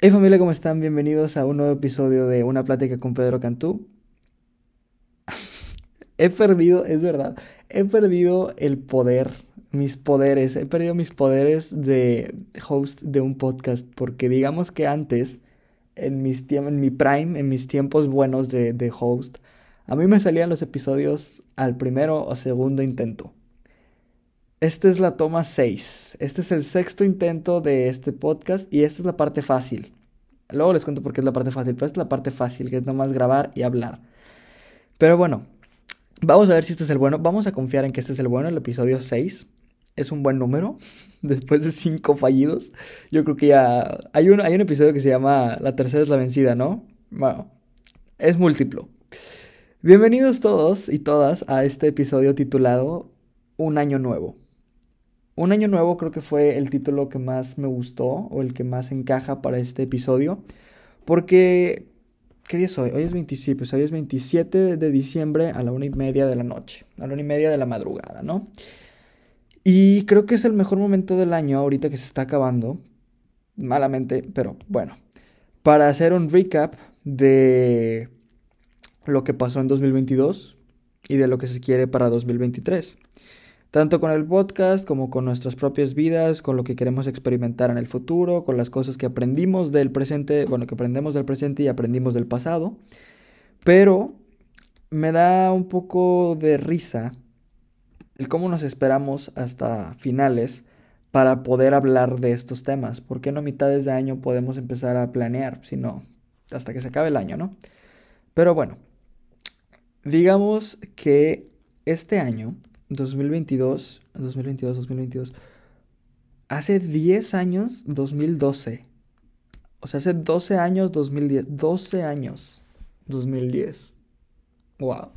Hey familia, ¿cómo están? Bienvenidos a un nuevo episodio de Una plática con Pedro Cantú. he perdido, es verdad, he perdido el poder, mis poderes, he perdido mis poderes de host de un podcast, porque digamos que antes, en, mis en mi prime, en mis tiempos buenos de, de host, a mí me salían los episodios al primero o segundo intento. Esta es la toma 6. Este es el sexto intento de este podcast y esta es la parte fácil. Luego les cuento por qué es la parte fácil, pero esta es la parte fácil, que es nomás grabar y hablar. Pero bueno, vamos a ver si este es el bueno. Vamos a confiar en que este es el bueno, el episodio 6. Es un buen número. Después de 5 fallidos. Yo creo que ya... Hay un, hay un episodio que se llama La tercera es la vencida, ¿no? Bueno, es múltiplo. Bienvenidos todos y todas a este episodio titulado Un año nuevo. Un año nuevo creo que fue el título que más me gustó o el que más encaja para este episodio. Porque, ¿qué día es hoy? Hoy es 27, pues hoy es 27 de diciembre a la una y media de la noche, a la una y media de la madrugada, ¿no? Y creo que es el mejor momento del año ahorita que se está acabando, malamente, pero bueno, para hacer un recap de lo que pasó en 2022 y de lo que se quiere para 2023 tanto con el podcast como con nuestras propias vidas, con lo que queremos experimentar en el futuro, con las cosas que aprendimos del presente, bueno, que aprendemos del presente y aprendimos del pasado. Pero me da un poco de risa el cómo nos esperamos hasta finales para poder hablar de estos temas. ¿Por qué no a mitades de año podemos empezar a planear? Sino hasta que se acabe el año, ¿no? Pero bueno, digamos que este año 2022, 2022, 2022. Hace 10 años, 2012. O sea, hace 12 años, 2010. 12 años, 2010. Wow.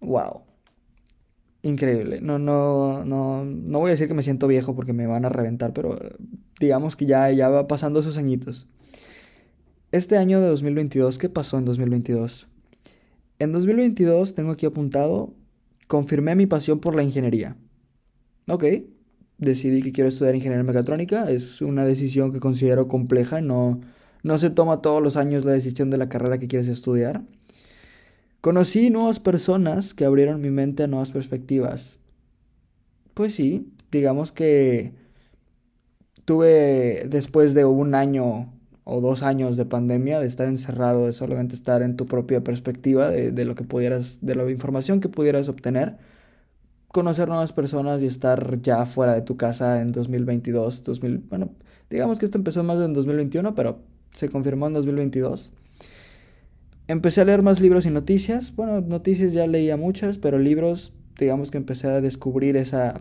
Wow. Increíble. No, no, no, no voy a decir que me siento viejo porque me van a reventar, pero digamos que ya, ya va pasando esos añitos. Este año de 2022, ¿qué pasó en 2022? En 2022 tengo aquí apuntado confirmé mi pasión por la ingeniería. Ok, decidí que quiero estudiar ingeniería mecatrónica. Es una decisión que considero compleja. No, no se toma todos los años la decisión de la carrera que quieres estudiar. Conocí nuevas personas que abrieron mi mente a nuevas perspectivas. Pues sí, digamos que tuve después de un año o dos años de pandemia, de estar encerrado, de solamente estar en tu propia perspectiva de, lo que pudieras, de la información que pudieras obtener, conocer nuevas personas y estar ya fuera de tu casa en 2022, 2000, bueno, digamos que esto empezó más en 2021, pero se confirmó en 2022. Empecé a leer más libros y noticias, bueno, noticias ya leía muchas, pero libros, digamos que empecé a descubrir esa,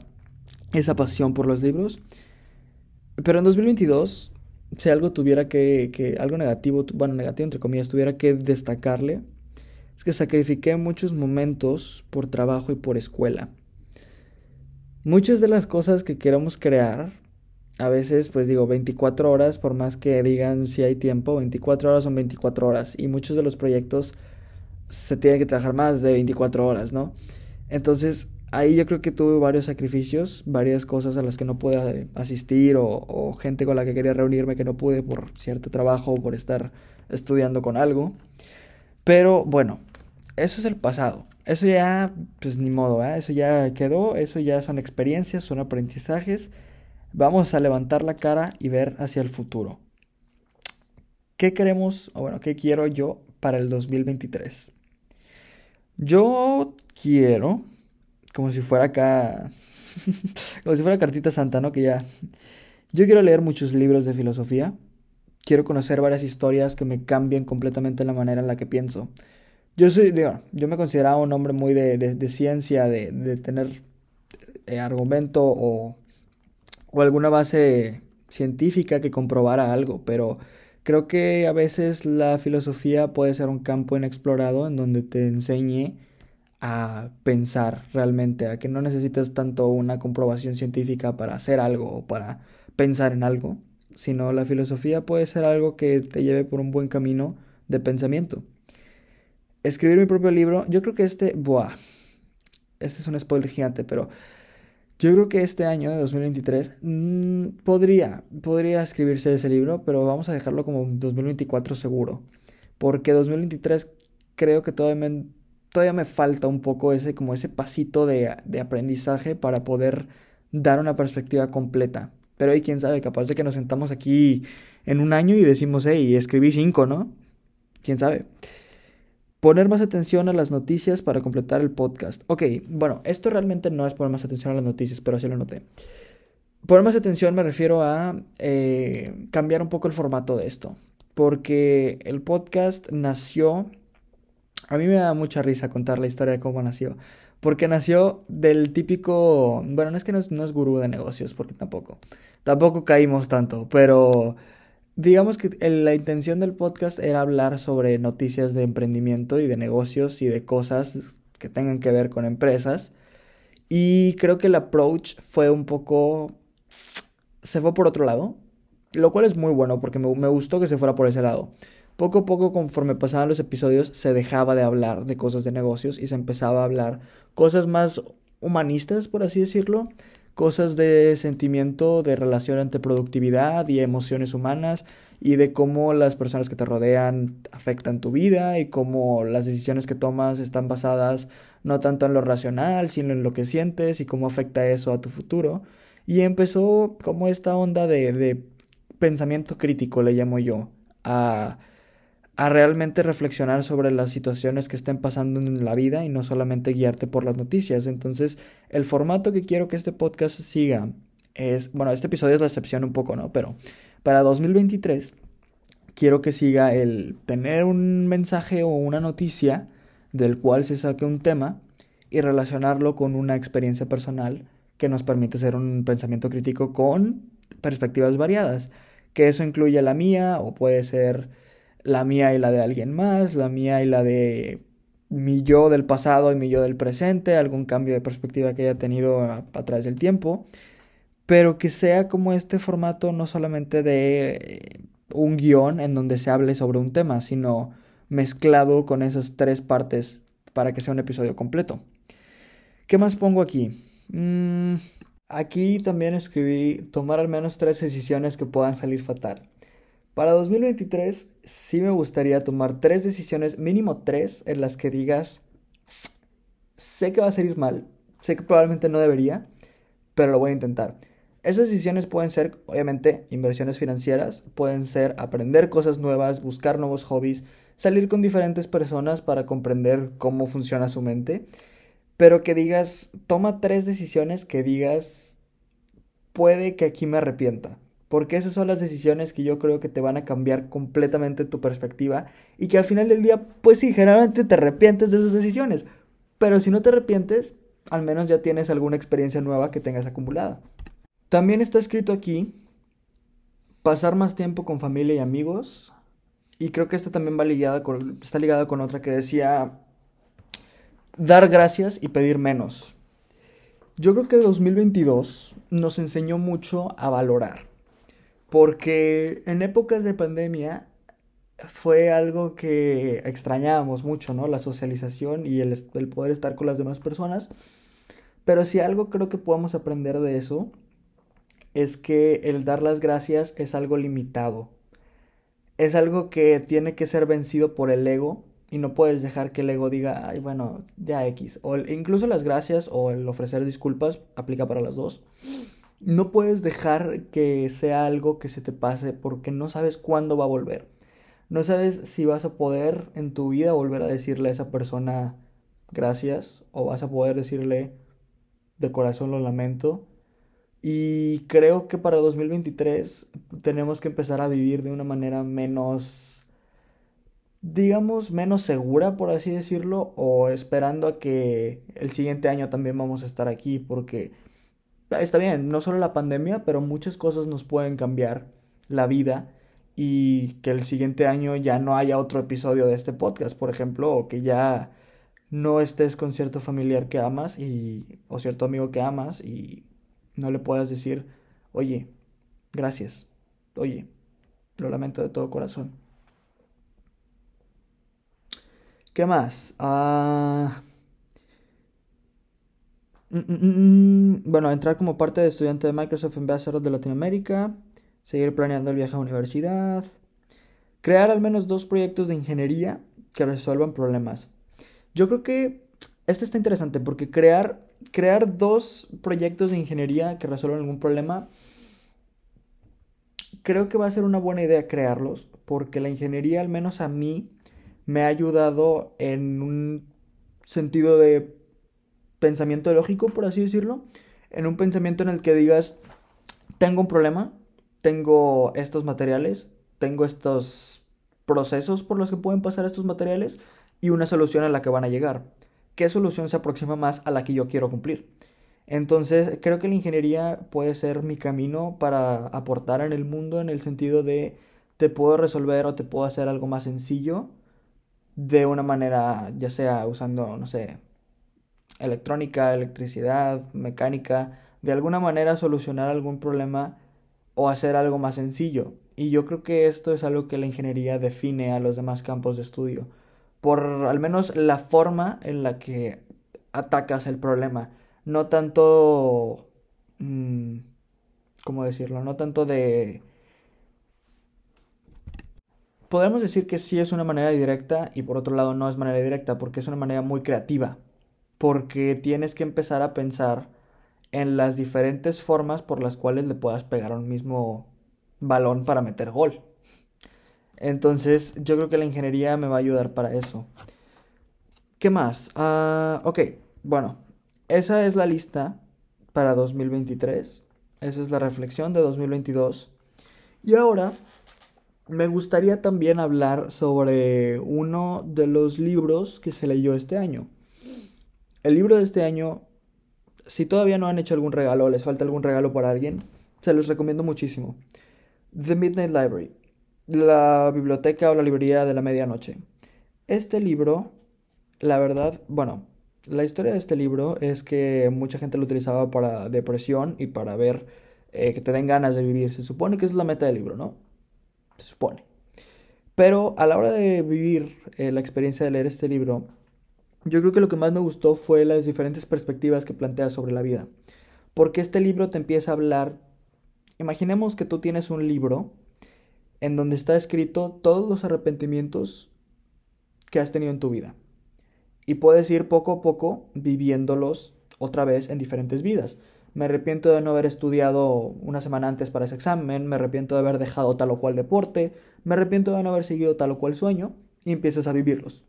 esa pasión por los libros. Pero en 2022 si algo tuviera que, que, algo negativo, bueno, negativo entre comillas, tuviera que destacarle, es que sacrifiqué muchos momentos por trabajo y por escuela. Muchas de las cosas que queremos crear, a veces, pues digo, 24 horas, por más que digan si hay tiempo, 24 horas son 24 horas. Y muchos de los proyectos se tienen que trabajar más de 24 horas, ¿no? Entonces, ahí yo creo que tuve varios sacrificios, varias cosas a las que no pude asistir o, gente con la que quería reunirme que no pude por cierto trabajo o por estar estudiando con algo. Pero bueno, eso es el pasado. Eso ya, pues ni modo, ¿eh? eso ya quedó, eso ya son experiencias, son aprendizajes. Vamos a levantar la cara y ver hacia el futuro. ¿Qué queremos, o bueno, qué quiero yo para el 2023? Yo quiero como si fuera acá, como si fuera cartita santa, ¿no? Que ya... Yo quiero leer muchos libros de filosofía, quiero conocer varias historias que me cambien completamente la manera en la que pienso. Yo soy, digo, yo me consideraba un hombre muy de, de, ciencia, de, de tener eh, argumento o, o alguna base científica que comprobara algo, pero creo que a veces la filosofía puede ser un campo inexplorado en donde te enseñe a pensar realmente, a que no necesitas tanto una comprobación científica para hacer algo o para pensar en algo, sino la filosofía puede ser algo que te lleve por un buen camino de pensamiento. Escribir mi propio libro, yo creo que este, buah, este es un spoiler gigante, pero Yo creo que este año de 2023 mm, podría, podría escribirse ese libro, pero vamos a dejarlo como 2024 seguro. Porque 2023 creo que todavía todavía me falta un poco ese, como ese pasito de, de aprendizaje para poder dar una perspectiva completa. Pero hay quién sabe, capaz de que nos sentamos aquí en un año y decimos, hey, escribí cinco, ¿no? ¿Quién sabe? Poner más atención a las noticias para completar el podcast. Ok, bueno, esto realmente no es poner más atención a las noticias, pero así lo noté. Poner más atención me refiero a eh, cambiar un poco el formato de esto. Porque el podcast nació... A mí me da mucha risa contar la historia de cómo nació. Porque nació del típico... Bueno, no es que no es, es gurú de negocios, porque tampoco. Tampoco caímos tanto, pero digamos que la intención del podcast era hablar sobre noticias de emprendimiento y de negocios y de cosas que tengan que ver con empresas. Y creo que el approach fue un poco... se fue por otro lado. Lo cual es muy bueno porque me gustó que se fuera por ese lado. Poco a poco, conforme pasaban los episodios, se dejaba de hablar de cosas de negocios y se empezaba a hablar cosas más humanistas, por así decirlo cosas de sentimiento, de relación entre productividad y emociones humanas y de cómo las personas que te rodean afectan tu vida y cómo las decisiones que tomas están basadas no tanto en lo racional, sino en lo que sientes y cómo afecta eso a tu futuro. Y empezó como esta onda de, de pensamiento crítico, le llamo yo, a a realmente reflexionar sobre las situaciones que estén pasando en la vida y no solamente guiarte por las noticias. Entonces, el formato que quiero que este podcast siga es, bueno, este episodio es la excepción un poco, ¿no? Pero para 2023 quiero que siga el tener un mensaje o una noticia del cual se saque un tema y relacionarlo con una experiencia personal que nos permite hacer un pensamiento crítico con perspectivas variadas. Que eso incluye la mía o puede ser la mía y la de alguien más, la mía y la de mi yo del pasado y mi yo del presente, algún cambio de perspectiva que haya tenido a, través del tiempo, pero que sea como este formato no solamente de eh, un guion en donde se hable sobre un tema, sino mezclado con esas tres partes para que sea un episodio completo. ¿Qué más pongo aquí? Mm, aquí también escribí tomar al menos tres decisiones que puedan salir fatal. Para 2023 sí me gustaría tomar tres decisiones, mínimo tres, en las que digas, sé que va a salir mal, sé que probablemente no debería, pero lo voy a intentar. Esas decisiones pueden ser, obviamente, inversiones financieras, pueden ser aprender cosas nuevas, buscar nuevos hobbies, salir con diferentes personas para comprender cómo funciona su mente, pero que digas, toma tres decisiones que digas, puede que aquí me arrepienta, porque esas son las decisiones que yo creo que te van a cambiar completamente tu perspectiva y que al final del día, pues sí, generalmente te arrepientes de esas decisiones, pero si no te arrepientes, al menos ya tienes alguna experiencia nueva que tengas acumulada. También está escrito aquí pasar más tiempo con familia y amigos. Y creo que esta también va ligada con, está ligada con otra que decía dar gracias y pedir menos. Yo creo que 2022 nos enseñó mucho a valorar. Porque en épocas de pandemia fue algo que extrañábamos mucho, ¿no? La socialización y el, poder estar con las demás personas. Pero si algo creo que podemos aprender de eso es que el dar las gracias es algo limitado. Es algo que tiene que ser vencido por el ego y no puedes dejar que el ego diga, ay, bueno, ya X. O incluso las gracias o el ofrecer disculpas aplica para las dos no puedes dejar que sea algo que se te pase porque no sabes cuándo va a volver. No sabes si vas a poder en tu vida volver a decirle a esa persona gracias o vas a poder decirle de corazón lo lamento. Y creo que para 2023 tenemos que empezar a vivir de una manera menos, digamos, menos segura, por así decirlo, o esperando a que el siguiente año también vamos a estar aquí, porque está bien, no solo la pandemia, pero muchas cosas nos pueden cambiar la vida y que el siguiente año ya no haya otro episodio de este podcast, por ejemplo, o que ya no estés con cierto familiar que amas y o cierto amigo que amas y no le puedas decir, "Oye, gracias." Oye, lo lamento de todo corazón. ¿Qué más? Ah bueno, entrar como parte de estudiante de Microsoft Ambassador de Latinoamérica, seguir planeando el viaje a universidad, crear al menos dos proyectos de ingeniería que resuelvan problemas. Yo creo que este está interesante porque crear, crear dos proyectos de ingeniería que resuelvan algún problema, creo que va a ser una buena idea crearlos porque la ingeniería, al menos a mí, me ha ayudado en un sentido de pensamiento lógico, por así decirlo, en un pensamiento en el que digas, tengo un problema, tengo estos materiales, tengo estos procesos por los que pueden pasar estos materiales y una solución a la que van a llegar. ¿Qué solución se aproxima más a la que yo quiero cumplir? Entonces, creo que la ingeniería puede ser mi camino para aportar en el mundo en el sentido de te puedo resolver o te puedo hacer algo más sencillo de una manera, ya sea usando, no sé, electrónica, electricidad, mecánica, de alguna manera solucionar algún problema o hacer algo más sencillo. Y yo creo que esto es algo que la ingeniería define a los demás campos de estudio, por al menos la forma en la que atacas el problema, no tanto... Mm, ¿Cómo decirlo? No tanto de... Podemos decir que sí es una manera directa y por otro lado no es manera directa porque es una manera muy creativa, porque tienes que empezar a pensar en las diferentes formas por las cuales le puedas pegar un mismo balón para meter gol. Entonces, yo creo que la ingeniería me va a ayudar para eso. ¿Qué más? Ah, ok, bueno, esa es la lista para 2023. Esa es la reflexión de 2022. Y ahora me gustaría también hablar sobre uno de los libros que se leyó este año. El libro de este año si todavía no han hecho algún regalo o les falta algún regalo para alguien, se los recomiendo muchísimo. The Midnight Library, la biblioteca o la librería de la medianoche. Este libro, la verdad, bueno, la historia de este libro es que mucha gente lo utilizaba para depresión y para ver eh, que te den ganas de vivir. Se supone que es la meta del libro, ¿no? Se supone. Pero a la hora de vivir eh, la experiencia de leer este libro, yo creo que lo que más me gustó fue las diferentes perspectivas que plantea sobre la vida. Porque este libro te empieza a hablar... Imaginemos que tú tienes un libro en donde está escrito todos los arrepentimientos que has tenido en tu vida. Y puedes ir poco a poco viviéndolos otra vez en diferentes vidas. Me arrepiento de no haber estudiado una semana antes para ese examen, me arrepiento de haber dejado tal o cual deporte, me arrepiento de no haber seguido tal o cual sueño, y empiezas a vivirlos.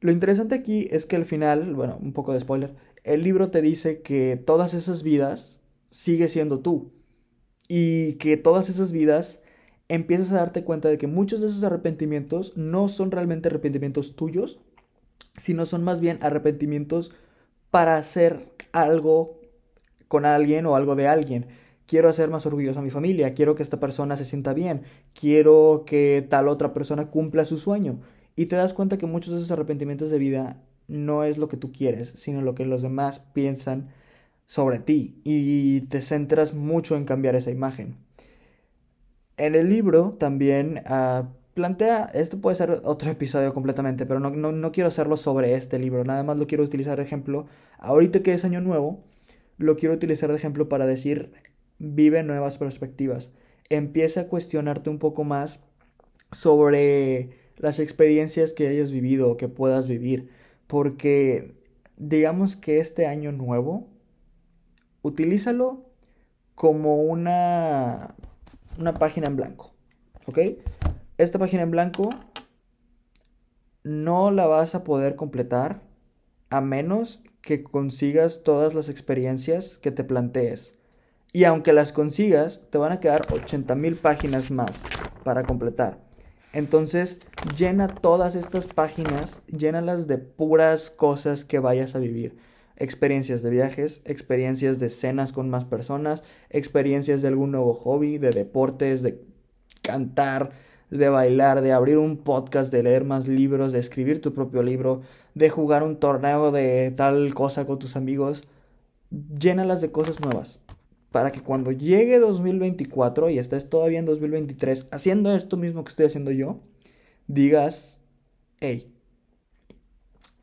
Lo interesante aquí es que al final, bueno, un poco de spoiler, el libro te dice que todas esas vidas sigue siendo tú. Y que todas esas vidas empiezas a darte cuenta de que muchos de esos arrepentimientos no son realmente arrepentimientos tuyos, sino son más bien arrepentimientos para hacer algo con alguien o algo de alguien. Quiero hacer más orgulloso a mi familia, quiero que esta persona se sienta bien, quiero que tal otra persona cumpla su sueño. Y te das cuenta que muchos de esos arrepentimientos de vida no es lo que tú quieres, sino lo que los demás piensan sobre ti. Y te centras mucho en cambiar esa imagen. En el libro también uh, plantea, esto puede ser otro episodio completamente, pero no, no, no, quiero hacerlo sobre este libro, nada más lo quiero utilizar de ejemplo. Ahorita que es año nuevo, lo quiero utilizar de ejemplo para decir, vive nuevas perspectivas. Empieza a cuestionarte un poco más sobre las experiencias que hayas vivido o que puedas vivir. Porque digamos que este año nuevo, utilízalo como una, una página en blanco. ¿Ok? Esta página en blanco no la vas a poder completar a menos que consigas todas las experiencias que te plantees. Y aunque las consigas, te van a quedar 80.000 páginas más para completar. Entonces, llena todas estas páginas, llénalas de puras cosas que vayas a vivir. Experiencias de viajes, experiencias de cenas con más personas, experiencias de algún nuevo hobby, de deportes, de cantar, de bailar, de abrir un podcast, de leer más libros, de escribir tu propio libro, de jugar un torneo de tal cosa con tus amigos. Llénalas de cosas nuevas para que cuando llegue 2024 y estés todavía en 2023 haciendo esto mismo que estoy haciendo yo, digas, hey,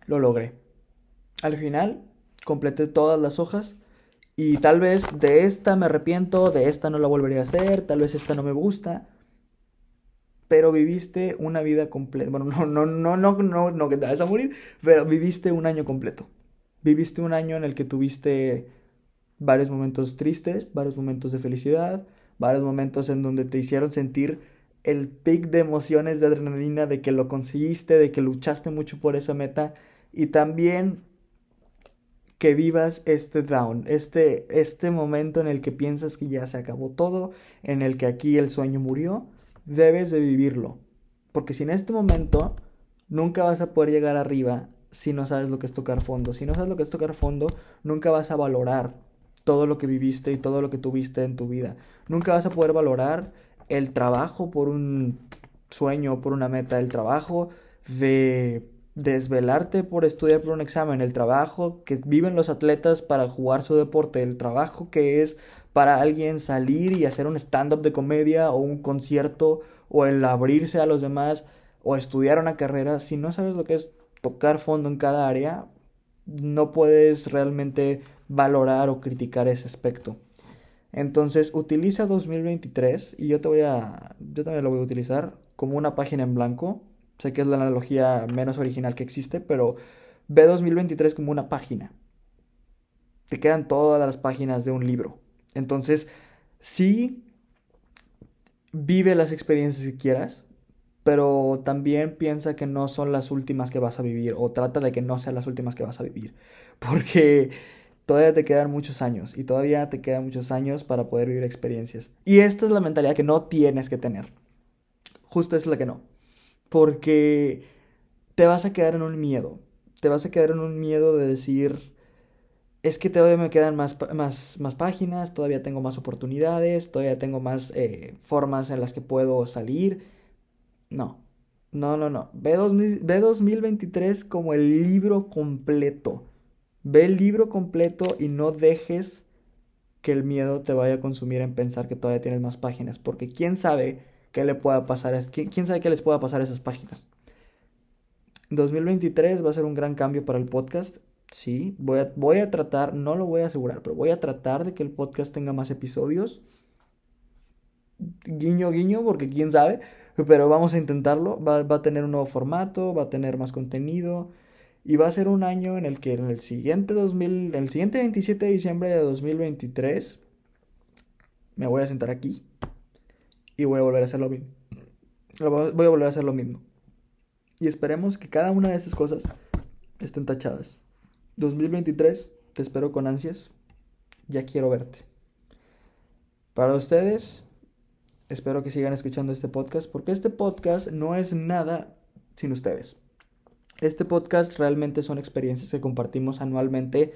lo logré. Al final, completé todas las hojas y tal vez de esta me arrepiento, de esta no la volvería a hacer, tal vez esta no me gusta, pero viviste una vida completa. Bueno, no, no, no, no, no, no que te vas a morir, pero viviste un año completo. Viviste un año en el que tuviste varios momentos tristes, varios momentos de felicidad, varios momentos en donde te hicieron sentir el pic de emociones, de adrenalina, de que lo conseguiste, de que luchaste mucho por esa meta y también que vivas este down, este, este momento en el que piensas que ya se acabó todo, en el que aquí el sueño murió, debes de vivirlo. Porque si en este momento nunca vas a poder llegar arriba si no sabes lo que es tocar fondo. Si no sabes lo que es tocar fondo, nunca vas a valorar todo lo que viviste y todo lo que tuviste en tu vida. Nunca vas a poder valorar el trabajo por un sueño, por una meta, el trabajo de desvelarte por estudiar por un examen, el trabajo que viven los atletas para jugar su deporte, el trabajo que es para alguien salir y hacer un stand-up de comedia o un concierto o el abrirse a los demás o estudiar una carrera, si no sabes lo que es tocar fondo en cada área, no puedes realmente valorar o criticar ese aspecto. Entonces, utiliza 2023 y yo te voy a yo también lo voy a utilizar como una página en blanco. Sé que es la analogía menos original que existe, pero ve 2023 como una página. Te quedan todas las páginas de un libro. Entonces, sí vive las experiencias que quieras, pero también piensa que no son las últimas que vas a vivir o trata de que no sean las últimas que vas a vivir, porque todavía te quedan muchos años y todavía te quedan muchos años para poder vivir experiencias. Y esta es la mentalidad que no tienes que tener. Justo es la que no. Porque te vas a quedar en un miedo. Te vas a quedar en un miedo de decir, es que todavía me quedan más, más, más páginas, todavía tengo más oportunidades, todavía tengo más eh, formas en las que puedo salir. No, no, no, no. Ve, ve 2023 como el libro completo. Ve el libro completo y no dejes que el miedo te vaya a consumir en pensar que todavía tienes más páginas, porque quién sabe qué le pueda pasar, quién sabe qué les pueda pasar a esas páginas. 2023 va a ser un gran cambio para el podcast. Sí, voy a, voy a tratar, no lo voy a asegurar, pero voy a tratar de que el podcast tenga más episodios. Guiño, guiño, porque quién sabe, pero vamos a intentarlo. Va, va a tener un nuevo formato, va a tener más contenido. Y va a ser un año en el que en el siguiente 2000, en el siguiente 27 de diciembre de 2023 me voy a sentar aquí y voy a volver a hacer lo mismo. Voy a volver a hacer lo mismo. Y esperemos que cada una de esas cosas estén tachadas. 2023, te espero con ansias. Ya quiero verte. Para ustedes, espero que sigan escuchando este podcast porque este podcast no es nada sin ustedes. Este podcast realmente son experiencias que compartimos anualmente.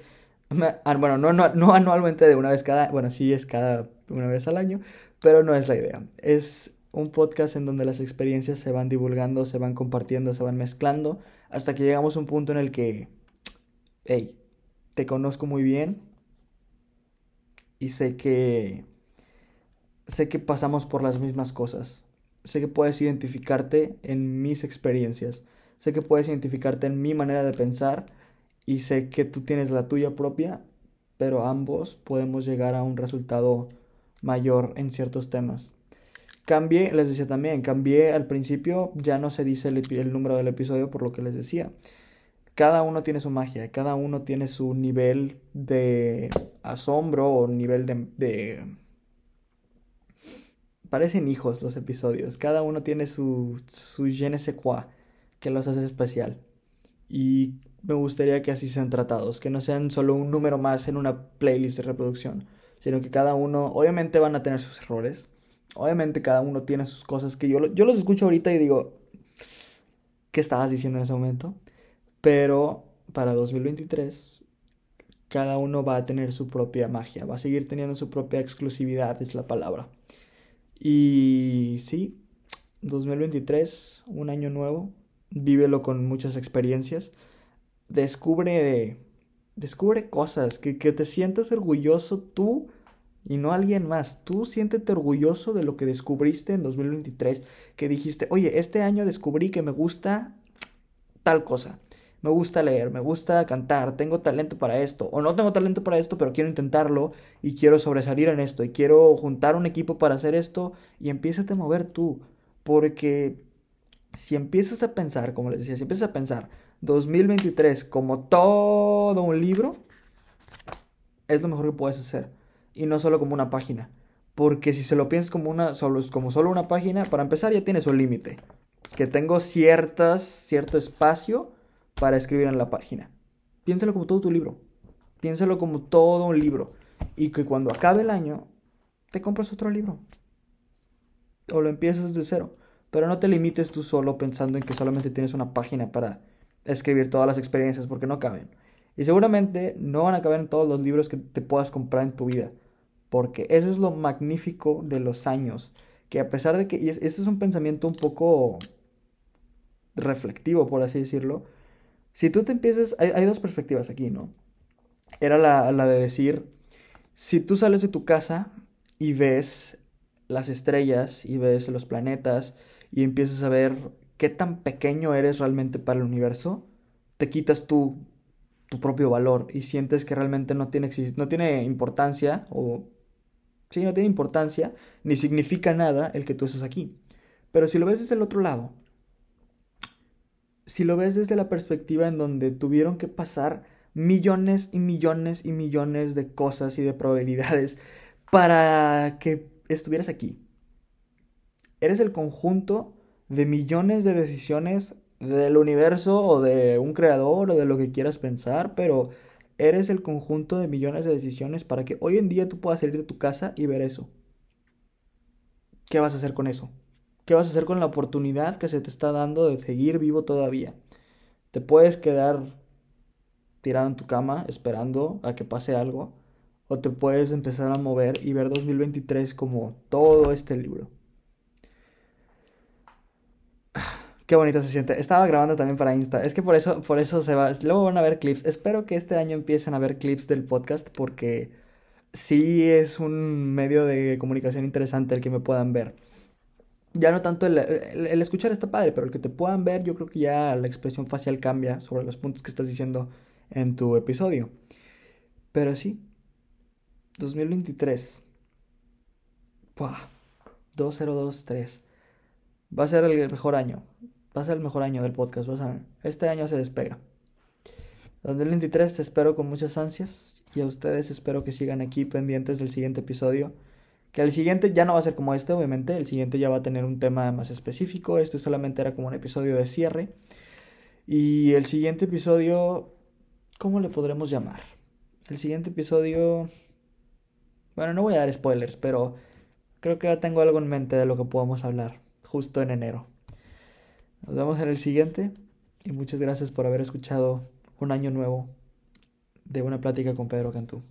Ah, bueno, no, no, no anualmente de una vez cada, bueno, sí es cada una vez al año, pero no es la idea. Es un podcast en donde las experiencias se van divulgando, se van compartiendo, se van mezclando, hasta que llegamos a un punto en el que, hey, te conozco muy bien y sé que, sé que pasamos por las mismas cosas. Sé que puedes identificarte en mis experiencias sé que puedes identificarte en mi manera de pensar y sé que tú tienes la tuya propia, pero ambos podemos llegar a un resultado mayor en ciertos temas. Cambié, les decía también, cambié al principio, ya no se dice el, número del episodio por lo que les decía. Cada uno tiene su magia, cada uno tiene su nivel de asombro o nivel de. Parecen hijos los episodios, cada uno tiene su, su je ne sais quoi que los hace especial. Y me gustaría que así sean tratados, que no sean solo un número más en una playlist de reproducción, sino que cada uno, obviamente van a tener sus errores, obviamente cada uno tiene sus cosas que yo, yo los escucho ahorita y digo, ¿qué estabas diciendo en ese momento? Pero para 2023, cada uno va a tener su propia magia, va a seguir teniendo su propia exclusividad, es la palabra. Y sí, 2023, un año nuevo, vívelo con muchas experiencias, descubre, descubre cosas, que, que te sientas orgulloso tú y no alguien más. Tú siéntete orgulloso de lo que descubriste en 2023, que dijiste, oye, este año descubrí que me gusta tal cosa. me gusta leer, me gusta cantar, tengo talento para esto, o no tengo talento para esto, pero quiero intentarlo y quiero sobresalir en esto y quiero juntar un equipo para hacer esto y empiezas a mover tú, porque si empiezas a pensar, como les decía, si empiezas a pensar 2023 como todo un libro, es lo mejor que puedes hacer y no solo como una página. Porque si se lo piensas como, una, solo, como solo una página, para empezar ya tienes un límite. Que tengo ciertas, cierto espacio para escribir en la página. Piénsalo como todo tu libro. Piénsalo como todo un libro. Y que cuando acabe el año, te compras otro libro. O lo empiezas de cero. Pero no te limites tú solo pensando en que solamente tienes una página para escribir todas las experiencias, porque no caben. Y seguramente no van a caber en todos los libros que te puedas comprar en tu vida. Porque eso es lo magnífico de los años. Que a pesar de que, y este es un pensamiento un poco reflectivo, por así decirlo, si tú te empiezas, hay, dos perspectivas aquí, ¿no? Era la, la de decir, si tú sales de tu casa y ves las estrellas y ves los planetas y empiezas a ver qué tan pequeño eres realmente para el universo, te quitas tú tu propio valor y sientes que realmente no tiene, no tiene importancia o Sí, no tiene importancia ni significa nada el que tú estés aquí. Pero si lo ves desde el otro lado, si lo ves desde la perspectiva en donde tuvieron que pasar millones y millones y millones de cosas y de probabilidades para que estuvieras aquí. Eres el conjunto de millones de decisiones del universo o de un creador o de lo que quieras pensar, pero Eres el conjunto de millones de decisiones para que hoy en día tú puedas salir de tu casa y ver eso. ¿Qué vas a hacer con eso? ¿Qué vas a hacer con la oportunidad que se te está dando de seguir vivo todavía? Te puedes quedar tirado en tu cama esperando a que pase algo o te puedes empezar a mover y ver 2023 como todo este libro. Qué bonito se siente. Estaba grabando también para Insta. Es que por eso, por eso se va. Luego van a ver clips. Espero que este año empiecen a ver clips del podcast porque sí es un medio de comunicación interesante el que me puedan ver. Ya no tanto el, el, escuchar está padre, pero el que te puedan ver, yo creo que ya la expresión facial cambia sobre los puntos que estás diciendo en tu episodio. Pero sí, 2023. Puah, 2023. Va a ser el mejor año va a ser el mejor año del podcast, vas a ver. Este año se despega. 2023 te espero con muchas ansias y a ustedes espero que sigan aquí pendientes del siguiente episodio. Que el siguiente ya no va a ser como este, obviamente. El siguiente ya va a tener un tema más específico. Este solamente era como un episodio de cierre. Y el siguiente episodio, ¿cómo le podremos llamar? El siguiente episodio... Bueno, no voy a dar spoilers, pero creo que ya tengo algo en mente de lo que podamos hablar justo en enero. Nos vemos en el siguiente y muchas gracias por haber escuchado un año nuevo de una plática con Pedro Cantú.